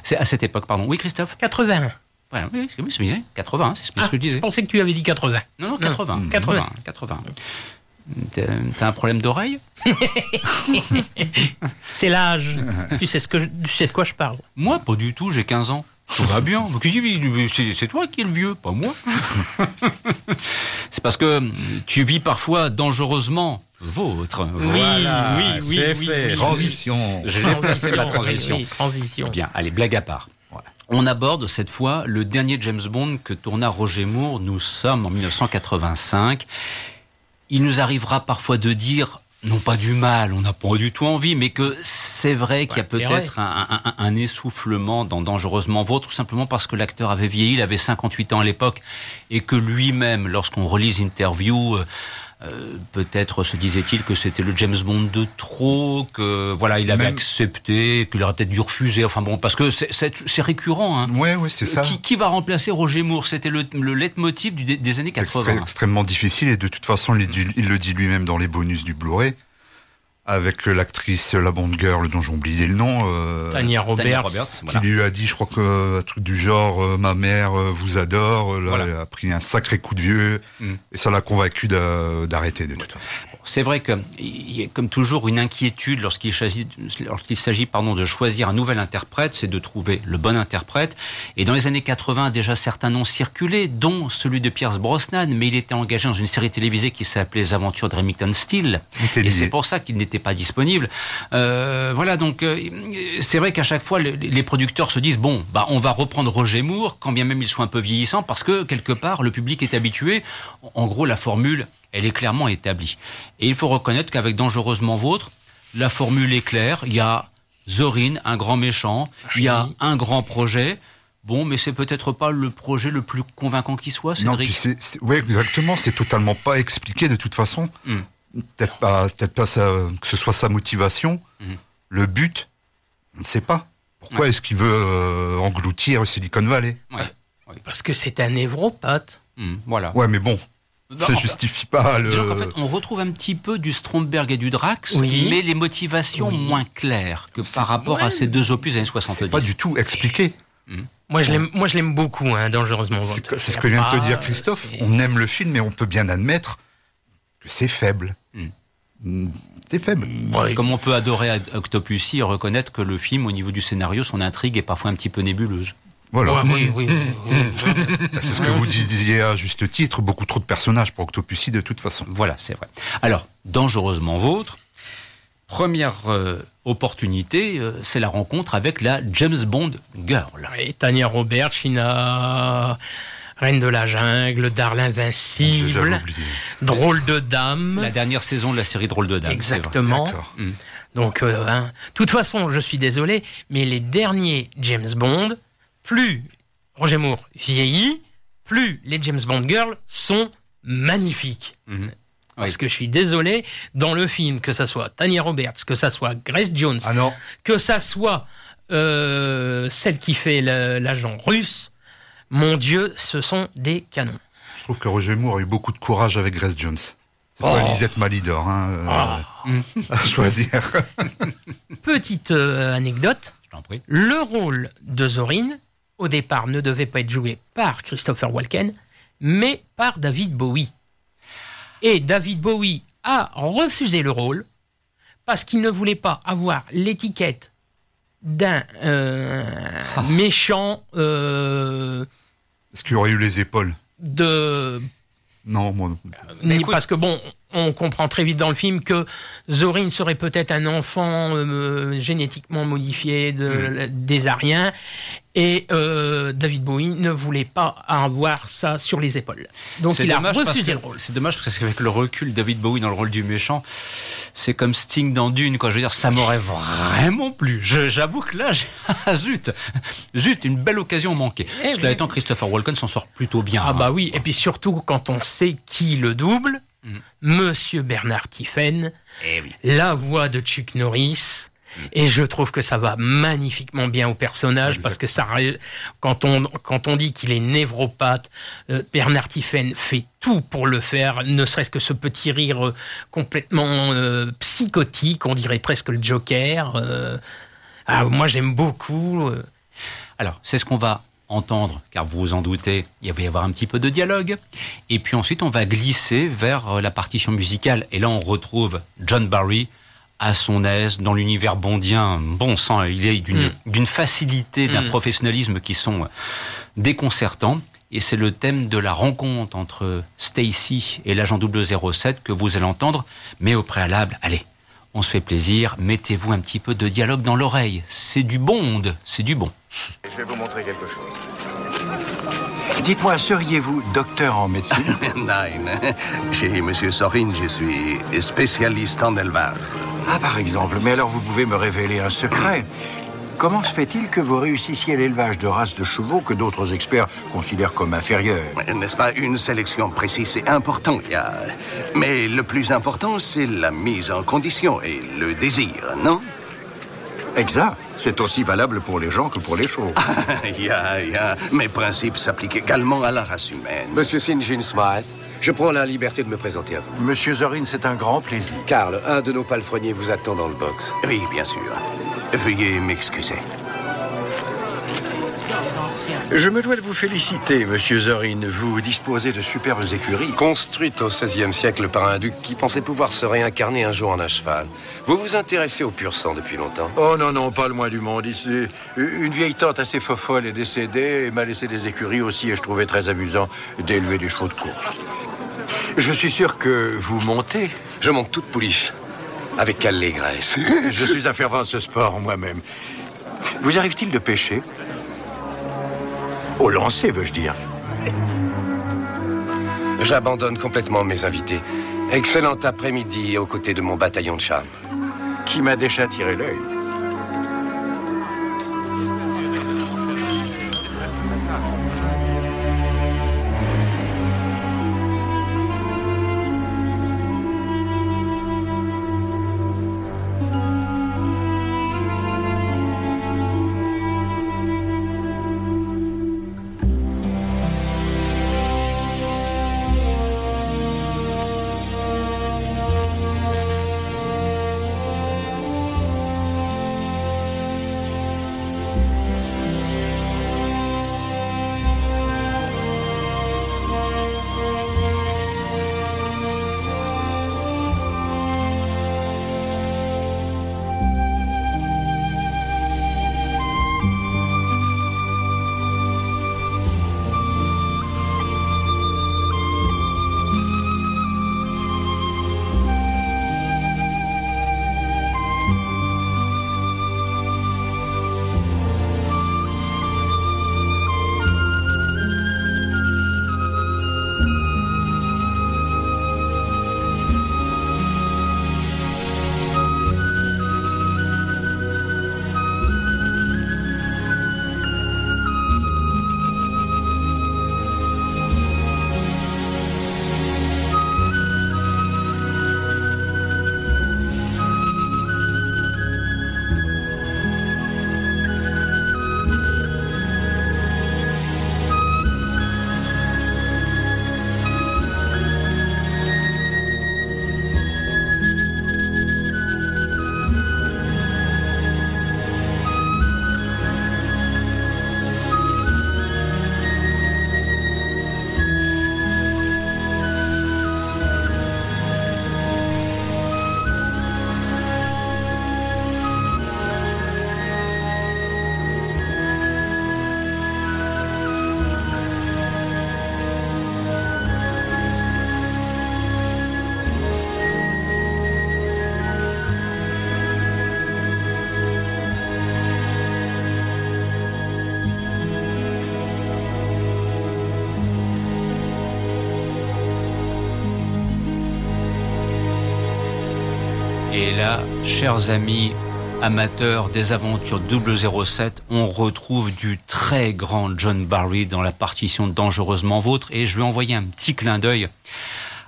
C'est à cette époque, pardon. Oui, Christophe 80. Voilà, oui, c'est oui, c'est bien. 80, hein, c'est ce que Ah, ce que je disais. Je pensais que tu avais dit 80. Non, non, 80. Non, 80. 80. T'as t'as un problème d'oreille C'est l'âge. tu, sais ce que je- tu sais de quoi je parle. Moi, pas du tout, j'ai 15 ans. Tout va bien. C'est toi qui es le vieux, pas moi. c'est parce que tu vis parfois dangereusement vôtre. Voilà, oui, oui, oui, fait. oui. Transition. Je l'ai placé la Oui, transition. oui, transition. Bien, allez, blague à part. On aborde cette fois le dernier James Bond que tourna Roger Moore. Nous sommes en 1985. Il nous arrivera parfois de dire, non pas du mal, on n'a pas du tout envie, mais que c'est vrai qu'il y a peut-être un, un- un essoufflement dans Dangereusement Vôtre, tout simplement parce que l'acteur avait vieilli, il avait 58 ans à l'époque, et que lui-même, lorsqu'on relise l'interview, euh, euh, peut-être se disait-il que c'était le James Bond de trop, que voilà, il avait Même- accepté, qu'il aurait peut-être dû refuser. Enfin bon, parce que c'est- récurrent. Hein. Ouais, ouais, c'est ça. Qui, qui va remplacer Roger Moore? C'était le, le leitmotiv du- des années Extré- 80. extrêmement difficile et de toute façon, il, il le dit lui-même dans les bonus du Blu-ray. Avec l'actrice, la Bond Girl, dont j'ai oublié le nom. euh, Tania Roberts. Roberts, qui lui a dit, je crois que un truc du genre, euh, ma mère euh, vous adore. Là, Voilà. elle a pris un sacré coup de vieux Mm. et ça l'a convaincu d'a- d'arrêter de toute façon. C'est vrai qu'il y a comme toujours une inquiétude lorsqu'il s'agit, lorsqu'il s'agit pardon, de choisir un nouvel interprète, c'est de trouver le bon interprète. Et dans les années 80, déjà certains noms circulaient, dont celui de Pierce Brosnan, mais il était engagé dans une série télévisée qui s'appelait Les Aventures de Remington Steele. Et c'est pour ça qu'il n'était pas disponible. Euh, voilà, donc euh, c'est vrai qu'à chaque fois, le- les producteurs se disent bon, bah on va reprendre Roger Moore, quand bien même il soit un peu vieillissant, parce que quelque part le public est habitué. En gros, la formule, elle est clairement établie. Et il faut reconnaître qu'avec Dangereusement Vôtre, la formule est claire. Il y a Zorin, un grand méchant. Il y a un grand projet. Bon, mais c'est peut-être pas le projet le plus convaincant qui soit, Non, Cédric. c'est- ouais, exactement, c'est totalement pas expliqué de toute façon. Mm. Peut-être pas, peut-être pas sa- que ce soit sa motivation, Mhm. le but, on ne sait pas. Pourquoi Ouais. est-ce qu'il veut euh, engloutir Silicon Valley? Ouais. Parce que c'est un névropathe. Hum, voilà. Ouais, mais bon, ça enfin, justifie pas le. Qu'en fait, on retrouve un petit peu du Stromberg et du Drax, Oui. mais les motivations Oui. moins claires que par rapport ouais. à ces deux opus des années 70. c'est pas du tout expliqué. Moi, je l'aime, moi, je l'aime beaucoup, hein, dangereusement. C'est, ce que vient de te dire Christophe. On aime le film, mais on peut bien admettre que c'est faible. Mm. Mm, C'est faible. Ouais, Comme on peut adorer Octopussy et reconnaître que le film, au niveau du scénario, son intrigue est parfois un petit peu nébuleuse. Voilà. ouais, oui, oui, oui, oui. C'est ce que vous disiez à juste titre. Beaucoup trop de personnages pour Octopussy de toute façon. Voilà, c'est vrai. Alors, dangereusement vôtre, première euh, opportunité, euh, c'est la rencontre avec la James Bond Girl. Tania Roberts, China, Reine de la Jungle, Darl J'avais Invincible. Drôle de Dame. La dernière saison de la série Drôle de Dame. Exactement. Mm. Donc, euh, hein, de toute façon, je suis désolé, mais les derniers James Bond, plus Roger Moore vieillit, plus les James Bond Girls sont magnifiques. Mhm. Parce Oui. que je suis désolé, dans le film, que ça soit Tanya Roberts, que ça soit Grace Jones, Ah non, que ça soit euh, celle qui fait l'agent russe, mon Dieu, ce sont des canons. je trouve que Roger Moore a eu beaucoup de courage avec Grace Jones. C'est pas Oh. Lisette Malidor hein, euh, Ah. à choisir. Petite euh, anecdote, Je t'en prie. le rôle de Zorin, au départ, ne devait pas être joué par Christopher Walken, mais par David Bowie. Et David Bowie a refusé le rôle parce qu'il ne voulait pas avoir l'étiquette d'un euh, méchant euh, Est-ce qu'il aurait eu les épaules? de Non, moi. Ni- parce que bon, on comprend très vite dans le film que Zorin serait peut-être un enfant euh, génétiquement modifié de, des Ariens et euh, David Bowie ne voulait pas avoir ça sur les épaules. Donc il a refusé que- le rôle. C'est dommage parce qu'avec le recul, David Bowie dans le rôle du méchant, c'est comme Sting dans Dune, quoi. Je veux dire, ça m'aurait vraiment plu. J'avoue que là, j'ai- ah, zut, zut, une belle occasion manquée. Eh Cela oui. étant, Christopher Walken s'en sort plutôt bien. Ah hein. bah oui, et puis surtout quand on sait qui le double, Monsieur Bernard Tiffen, Eh oui. la voix de Chuck Norris. Et je trouve que ça va magnifiquement bien au personnage parce que ça, quand on quand on dit qu'il est névropathe, euh, Bernard Tiffen fait tout pour le faire, ne serait-ce que ce petit rire euh, complètement euh, psychotique, on dirait presque le Joker. euh. Ah, moi j'aime beaucoup. Alors, c'est ce qu'on va entendre, car vous vous en doutez, il va y avoir un petit peu de dialogue. Et puis ensuite, on va glisser vers euh, la partition musicale. Et là, on retrouve John Barry à son aise dans l'univers bondien. Bon sang, il est d'une Mm. facilité, d'un Mm. professionnalisme qui sont euh, déconcertants. Et c'est le thème de la rencontre entre Stacy et l'agent 007 que vous allez entendre. Mais au préalable, allez, on se fait plaisir, mettez-vous un petit peu de dialogue dans l'oreille. C'est du Bond, c'est du bon. Je vais vous montrer quelque chose. Dites-moi, seriez-vous docteur en médecine Nein. Chez Monsieur Sorin, je suis spécialiste en élevage. Ah, par exemple. Mais alors, vous pouvez me révéler un secret. Comment se fait-il que vous réussissiez l'élevage de races de chevaux que d'autres experts considèrent comme inférieures N'est-ce pas une sélection précise C'est important. il y a- Mais le plus important, c'est la mise en condition et le désir, non? Exact. C'est aussi valable pour les gens que pour les chevaux. Il y a, il y a- Mes principes s'appliquent également à la race humaine. Monsieur Sinjin Smythe, je prends la liberté de me présenter à vous. Monsieur Zorin, c'est un grand plaisir. Karl, un de nos palefreniers vous attend dans le box. Oui, bien sûr. Veuillez m'excuser. Je me dois de vous féliciter, monsieur Zorin. Vous disposez de superbes écuries. Construite au XVIe siècle par un duc qui pensait pouvoir se réincarner un jour en un cheval. Vous vous intéressez au pur sang depuis longtemps Oh non, non, pas le moins du monde. Ici, une vieille tante assez fofolle est décédée et m'a laissé des écuries aussi et je trouvais très amusant d'élever des chevaux de course. Je suis sûr que vous montez. Je monte toute pouliche. Avec allégresse. Je suis un fervent ce sport moi-même. Vous arrive-t-il de pêcher? Au lancer, veux-je dire? J'abandonne complètement mes invités. Excellent après-midi aux côtés de mon bataillon de charme. Qui m'a déjà tiré l'œil? Et là, chers amis amateurs des aventures 007, on retrouve du très grand John Barry dans la partition Dangereusement Vôtre. Et je vais envoyer un petit clin d'œil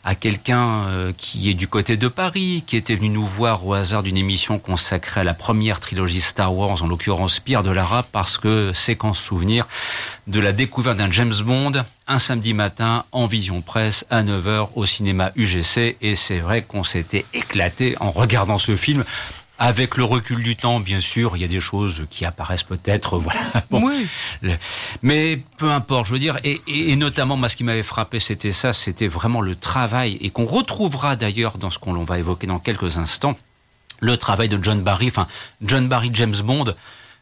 à quelqu'un euh, qui est du côté de Paris, qui était venu nous voir au hasard d'une émission consacrée à la première trilogie Star Wars, en l'occurrence Pierre de Lara, parce que séquence souvenir de la découverte d'un James Bond un samedi matin en vision presse à 9h au cinéma UGC. Et c'est vrai qu'on s'était éclaté en regardant ce film. Avec le recul du temps, bien sûr, il y a des choses qui apparaissent peut-être, voilà. Bon. Mais peu importe, je veux dire, et, et- et notamment, moi, ce qui m'avait frappé, c'était ça, c'était vraiment le travail, et qu'on retrouvera d'ailleurs dans ce qu'on va évoquer dans quelques instants, le travail de John Barry, enfin, John Barry, James Bond,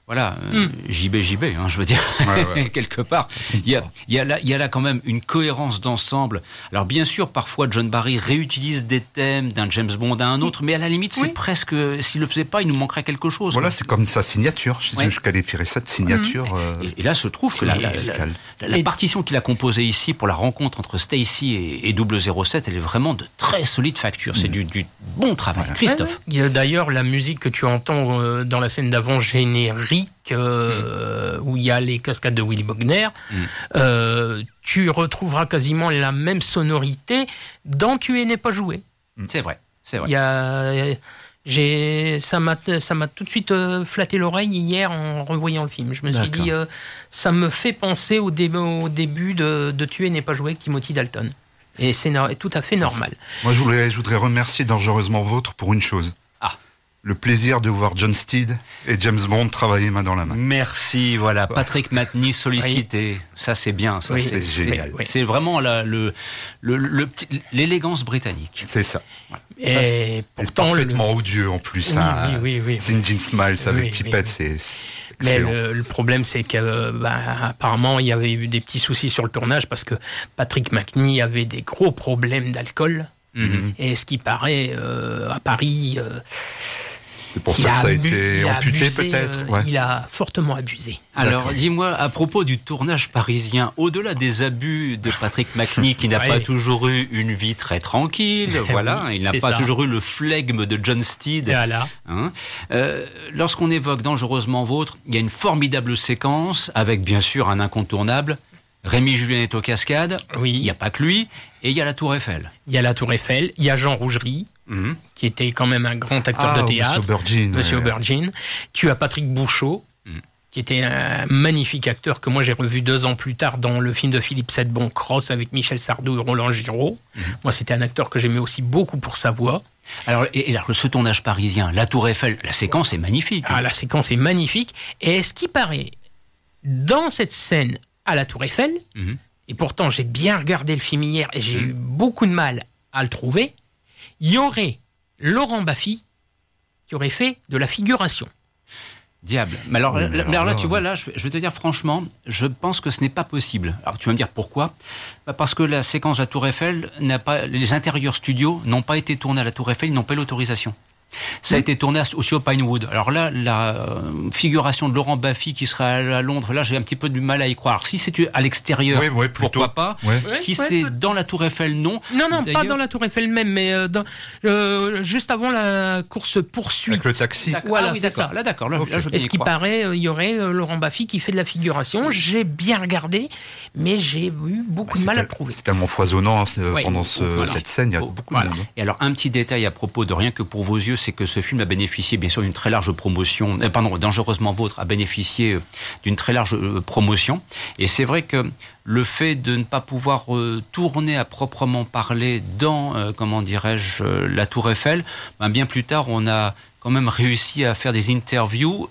voilà, euh, JB, JB, hein, je veux dire, quelque part. Il y, a, il, y a là, il y a là quand même une cohérence d'ensemble. Alors bien sûr, parfois John Barry réutilise des thèmes d'un James Bond à un autre, mais à la limite, c'est presque, s'il le faisait pas, il nous manquerait quelque chose. Voilà, c'est comme sa signature. Je, Ouais. je qualifierais ça de signature. euh, Et, et là se trouve que la, la- la- musicale. la- la partition qu'il a composée ici pour la rencontre entre Stacy et, et 007, elle est vraiment de très solide facture. C'est du, du bon travail. Christophe. Il y a d'ailleurs la musique que tu entends euh, dans la scène d'avant générique, euh, où il y a les cascades de Willy Bogner. Euh, tu retrouveras quasiment la même sonorité dans Tu es n'est pas joué. C'est vrai, c'est vrai. Il y a, j'ai, ça m'a, ça m'a tout de suite euh, flatté l'oreille hier en revoyant le film. Je me suis dit, euh, ça me fait penser au, dé- au début de, de Tu es n'est pas joué, Timothy Dalton. Et c'est no- tout à fait normal. Moi, je voudrais, je voudrais remercier Dangereusement Vôtre pour une chose. Le plaisir de voir John Steed et James Bond travailler main dans la main. Merci, voilà. Patrick Matney sollicité. Ça, c'est bien. Ça, Oui, c'est génial. c'est- vraiment la- le, le- le petit- l'élégance britannique. C'est ça. Et Et pourtant, parfaitement odieux en plus. Oui, hein. oui, oui, oui. C'est une Jean avec Oui, Tippett, oui. c'est c'est Mais le, le problème, c'est que bah, apparemment, il y avait eu des petits soucis sur le tournage parce que Patrick McNee avait des gros problèmes d'alcool. Mhm. Et ce qui paraît euh, à Paris, euh, C'est pour il ça que ça a été amputé abusé, peut-être. euh, ouais. Il a fortement abusé. Alors, dis-moi, à propos du tournage parisien, au-delà des abus de Patrick McNee, qui n'a Ouais. pas toujours eu une vie très tranquille, voilà, Oui, il n'a pas ça. toujours eu le flegme de John Steed. Voilà. Hein. Euh, Lorsqu'on évoque Dangereusement Vôtre, il y a une formidable séquence avec bien sûr un incontournable. Rémi Julien est aux cascades. Oui. Il n'y a pas que lui. Et il y a la Tour Eiffel. Il y a la Tour Eiffel, il y a Jean Rougerie, Mhm. qui était quand même un grand acteur Ah, de Monsieur théâtre. Aubergine, Monsieur ouais. Aubergine. Tu as Patrick Bouchot, Mm. qui était un magnifique acteur que moi j'ai revu deux ans plus tard dans le film de Philippe Sedbon, Cross, avec Michel Sardou et Roland Giraud. Mhm. Moi, c'était un acteur que j'aimais aussi beaucoup pour sa voix. Alors, et, et alors, ce tournage parisien, la Tour Eiffel, la séquence est magnifique. Ah, la séquence est magnifique. Et ce qui paraît, dans cette scène à la Tour Eiffel, Mhm. et pourtant j'ai bien regardé le film hier et j'ai eu beaucoup de mal à le trouver, il y aurait Laurent Baffy qui aurait fait de la figuration. Diable. Mais alors, Oui, mais alors là, alors tu vois, là, je, vais- je vais te dire franchement, je pense que ce n'est pas possible. Alors, tu vas me dire pourquoi? Bah, Parce que la séquence de la Tour Eiffel n'a pas, les intérieurs studios n'ont pas été tournés à la Tour Eiffel, ils n'ont pas l'autorisation. Ça a été tourné aussi au Pinewood. Alors là, la euh, figuration de Laurent Baffy qui sera à, Londres, là, j'ai un petit peu du mal à y croire. Si c'est à l'extérieur, pourquoi pas Ouais. Si Ouais, c'est dans la Tour Eiffel, non. Non, non, pas dans la Tour Eiffel même, mais euh, dans- euh, juste avant la course poursuite. Avec le taxi. Voilà, ah oui, ça. Là, d'accord. Là, Ok. là, Et ce qui paraît, il y aurait euh, Laurent Baffy qui fait de la figuration. J'ai bien regardé, mais j'ai eu beaucoup de mal à trouver. C'est tellement foisonnant hein, Ouais. pendant ce- Voilà. cette scène, il y a Oh, beaucoup voilà. de monde. Et alors, un petit détail à propos de rien que pour vos yeux, c'est que ce film a bénéficié, bien sûr, d'une très large promotion. euh, pardon, Dangereusement Vôtre a bénéficié euh, d'une très large euh, promotion. Et c'est vrai que le fait de ne pas pouvoir euh, tourner à proprement parler dans, comment dirais-je, la Tour Eiffel, ben, bien plus tard, on a quand même réussi à faire des interviews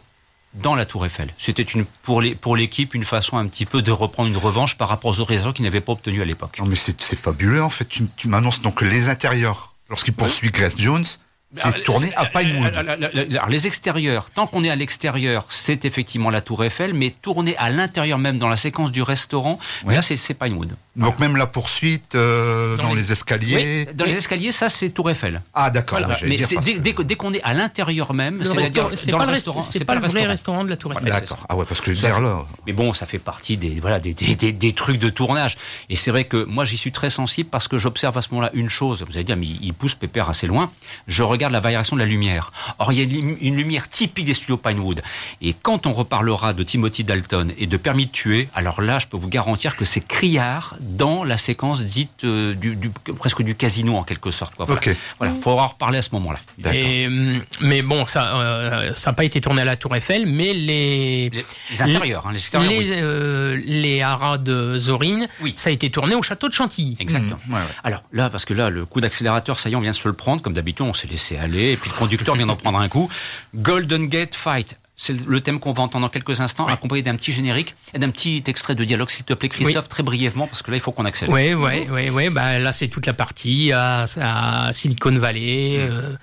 dans la Tour Eiffel. C'était une, pour les- pour l'équipe une façon un petit peu de reprendre une revanche par rapport aux réseaux qu'ils n'avaient pas obtenus à l'époque. Non, mais c'est fabuleux en fait. Tu, tu m'annonces donc les intérieurs. Lorsqu'il poursuit Grace Jones, c'est tourné à Pinewood. euh, euh, euh, alors, les extérieurs, tant qu'on est à l'extérieur, c'est effectivement la Tour Eiffel, mais tourner à l'intérieur même dans la séquence du restaurant, Ouais. là c'est Pinewood. Donc même la poursuite euh, dans, Dans les, les- escaliers. Oui, dans les escaliers, ça c'est Tour Eiffel. Ah d'accord. Voilà. Mais dire c'est- parce dès, que- dès que- dès qu'on est à l'intérieur même, c'est-à-dire C'est dans pas, le restaurant, c'est pas le vrai restaurant. restaurant de la Tour Eiffel. Voilà, D'accord. Ah ouais, parce que Ça là. Mais bon, ça fait partie des, voilà, des, des- des- des trucs de tournage. Et c'est vrai que moi, j'y suis très sensible parce que j'observe à ce moment-là une chose. Vous allez dire, mais il pousse Pépère assez loin. Je regarde regarde la variation de la lumière. Or, il y a une, lumière typique des studios Pinewood. Et quand on reparlera de Timothy Dalton et de Permis de tuer, alors là, je peux vous garantir que c'est criard dans la séquence dite euh, du, du- presque du casino en quelque sorte. Quoi. Voilà. Ok. Voilà, faut en reparler à ce moment-là. Et, hum, mais bon, ça euh, ça n'a pas été tourné à la Tour Eiffel, mais les... les intérieurs, hein, les extérieurs, les, euh, les haras de Zorine, ça a été tourné au château de Chantilly. Exactement. Alors là, parce que là, le coup d'accélérateur, ça y est, on vient de se le prendre. Comme d'habitude, on s'est laissé aller. Et puis le conducteur vient d'en prendre un coup. Golden Gate Fight. C'est le thème qu'on va entendre dans quelques instants, accompagné d'un petit générique et d'un petit extrait de dialogue, s'il te plaît, Christophe, très brièvement, parce que là, il faut qu'on accélère. Oui, oui, oui, oui. Bah, là, c'est toute la partie à, à Silicon Valley, euh,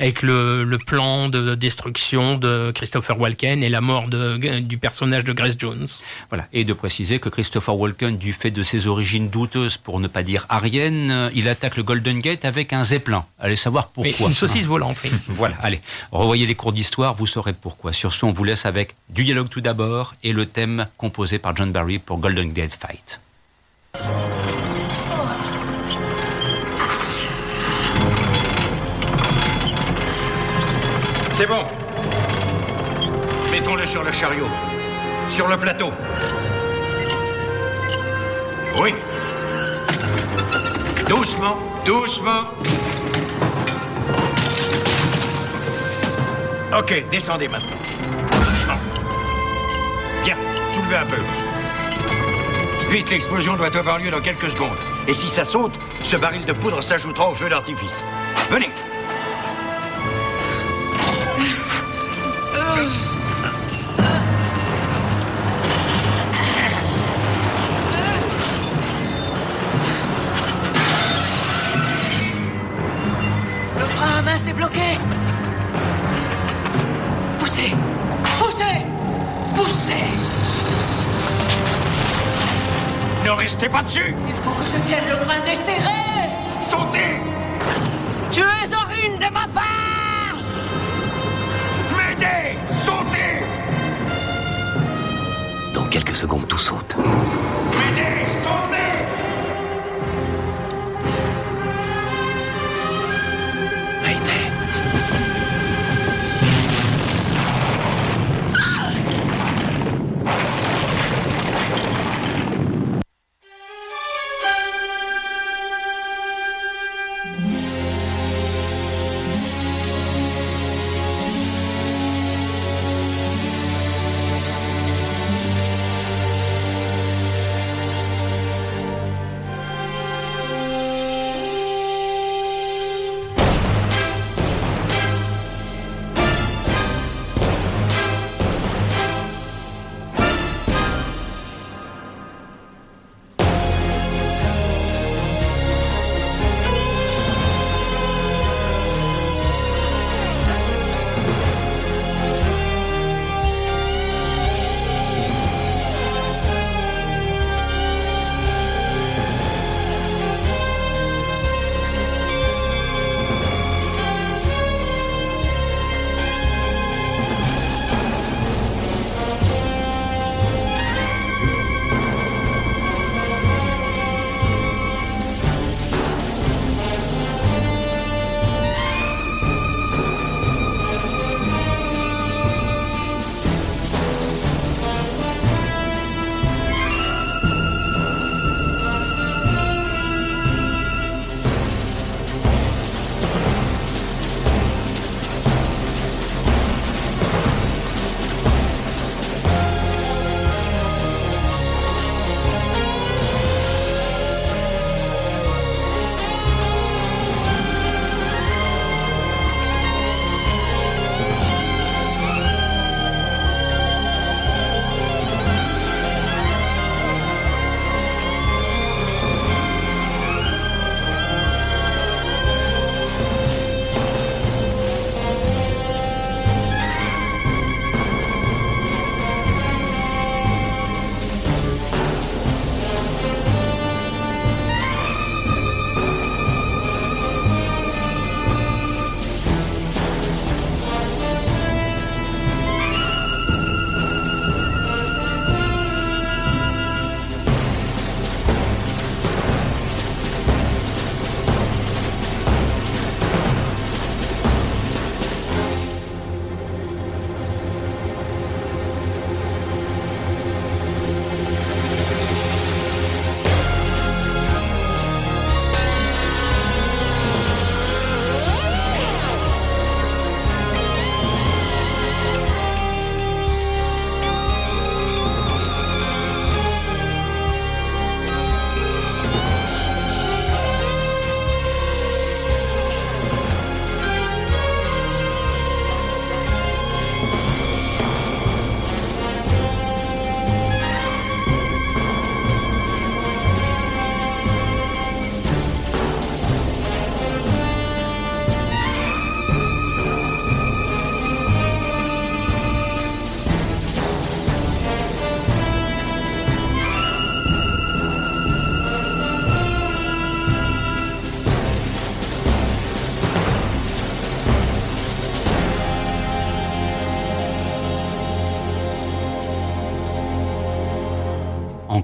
avec le, le plan de destruction de Christopher Walken et la mort de, du personnage de Grace Jones. Voilà. Et de préciser que Christopher Walken, du fait de ses origines douteuses, pour ne pas dire ariennes, euh, il attaque le Golden Gate avec un zeppelin. Allez savoir pourquoi. Mais une saucisse volante, oui. voilà, allez. Revoyez les cours d'histoire, vous saurez pourquoi. Sur ce, on vous laisse avec du dialogue tout d'abord et le thème composé par John Barry pour Golden Gate Fight. C'est bon. Mettons-le sur le chariot. Sur le plateau. Oui. Doucement, doucement. Ok, descendez maintenant. Doucement. Bien, soulevez un peu. Vite, l'explosion doit avoir lieu dans quelques secondes. Et si ça saute, ce baril de poudre s'ajoutera au feu d'artifice. Venez. Restez pas dessus. Il faut que je tienne le frein desserré. Sautez. Tu es en ruine de ma part. M'aidez Sautez. Dans quelques secondes, tout saute.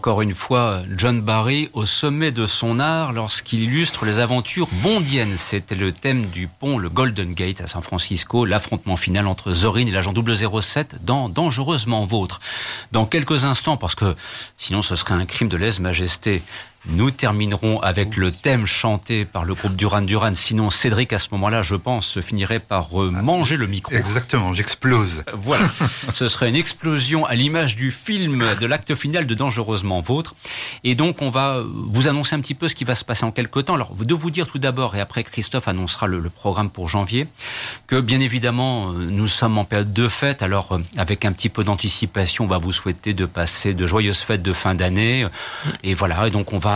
Encore une fois John Barry au sommet de son art lorsqu'il illustre les aventures bondiennes. C'était le thème du pont, le Golden Gate à San Francisco, l'affrontement final entre Zorin et l'agent 007 dans Dangereusement Vôtre. Dans quelques instants, parce que sinon ce serait un crime de lèse-majesté, nous terminerons avec le thème chanté par le groupe Duran Duran. Sinon, Cédric, à ce moment-là, je pense, finirait par euh, manger le micro. Exactement, j'explose. Voilà. Ce serait une explosion à l'image du film de l'acte final de Dangereusement Vôtre. Et donc, on va vous annoncer un petit peu ce qui va se passer en quelques temps. Alors, de vous dire tout d'abord, et après Christophe annoncera le, le, programme pour janvier, que bien évidemment, euh, nous sommes en période de fête. Alors, euh, avec un petit peu d'anticipation, on va vous souhaiter de passer de joyeuses fêtes de fin d'année. Et voilà. Et donc, on va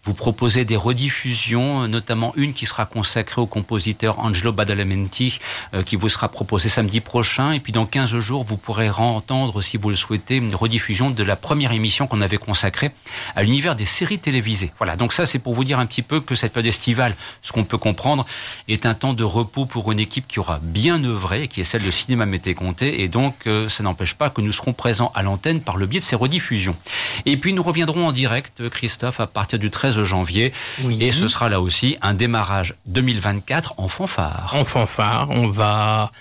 vous proposer des rediffusions, notamment une qui sera consacrée au compositeur Angelo Badalamenti, euh, qui vous sera proposée samedi prochain. Et puis dans 15 jours, vous pourrez entendre, si vous le souhaitez, une rediffusion de la première émission qu'on avait consacrée à l'univers des séries télévisées. Voilà, donc ça c'est pour vous dire un petit peu que cette période estivale, ce qu'on peut comprendre, est un temps de repos pour une équipe qui aura bien œuvré, qui est celle de Cinéma Mété Comté. Et donc euh, ça n'empêche pas que nous serons présents à l'antenne par le biais de ces rediffusions. Et puis nous reviendrons en direct, Christophe, à partir du 13 janvier. Oui. Et ce sera là aussi un démarrage 2024 en fanfare. En fanfare, on va.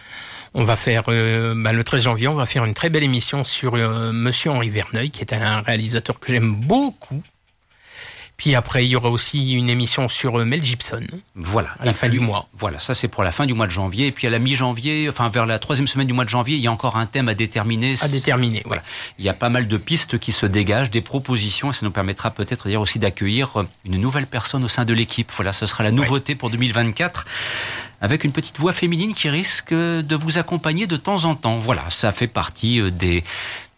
On va faire euh, bah, le 13 janvier, on va faire une très belle émission sur euh, Monsieur Henri Verneuil, qui est un réalisateur que j'aime beaucoup. Puis après, il y aura aussi une émission sur Mel Gibson. Voilà. À la fin du mois. Voilà, ça c'est pour la fin du mois de janvier. Et puis à la mi-janvier, enfin vers la troisième semaine du mois de janvier, il y a encore un thème à déterminer. À déterminer, voilà. Il y a pas mal de pistes qui se dégagent, des propositions, et ça nous permettra peut-être d'ailleurs aussi d'accueillir une nouvelle personne au sein de l'équipe. Voilà, ce sera la nouveauté ouais. pour 2024 avec une petite voix féminine qui risque de vous accompagner de temps en temps. Voilà, ça fait partie euh, des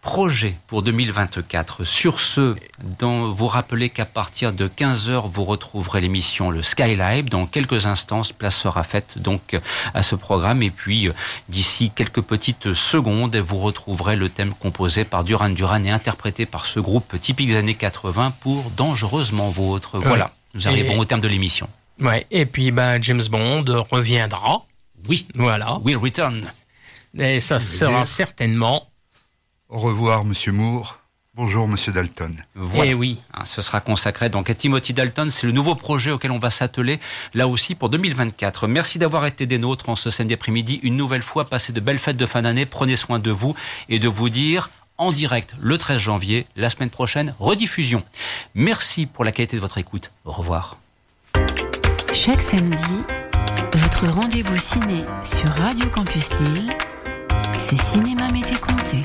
projet pour 2024. Sur ce, dans, vous rappelez qu'à partir de 15h, vous retrouverez l'émission Le Skylive. Dans quelques instants, place sera faite donc à ce programme. Et puis, d'ici quelques petites secondes, vous retrouverez le thème composé par Duran Duran et interprété par ce groupe typique des années 80 pour Dangereusement Vôtre. Voilà, nous arrivons et... au terme de l'émission. Ouais, et puis ben, James Bond reviendra. Oui, voilà. Will return. Et ça sera certainement au revoir, Monsieur Moore. Bonjour, Monsieur Dalton. Voilà. Eh oui. Ce sera consacré donc à Timothy Dalton. C'est le nouveau projet auquel on va s'atteler, là aussi pour 2024. Merci d'avoir été des nôtres en ce samedi après-midi. Une nouvelle fois, passez de belles fêtes de fin d'année. Prenez soin de vous et de vous dire en direct le 13 janvier, la semaine prochaine, rediffusion. Merci pour la qualité de votre écoute. Au revoir. Chaque samedi, votre rendez-vous ciné sur Radio Campus Lille, c'est Cinéma Mété Comté.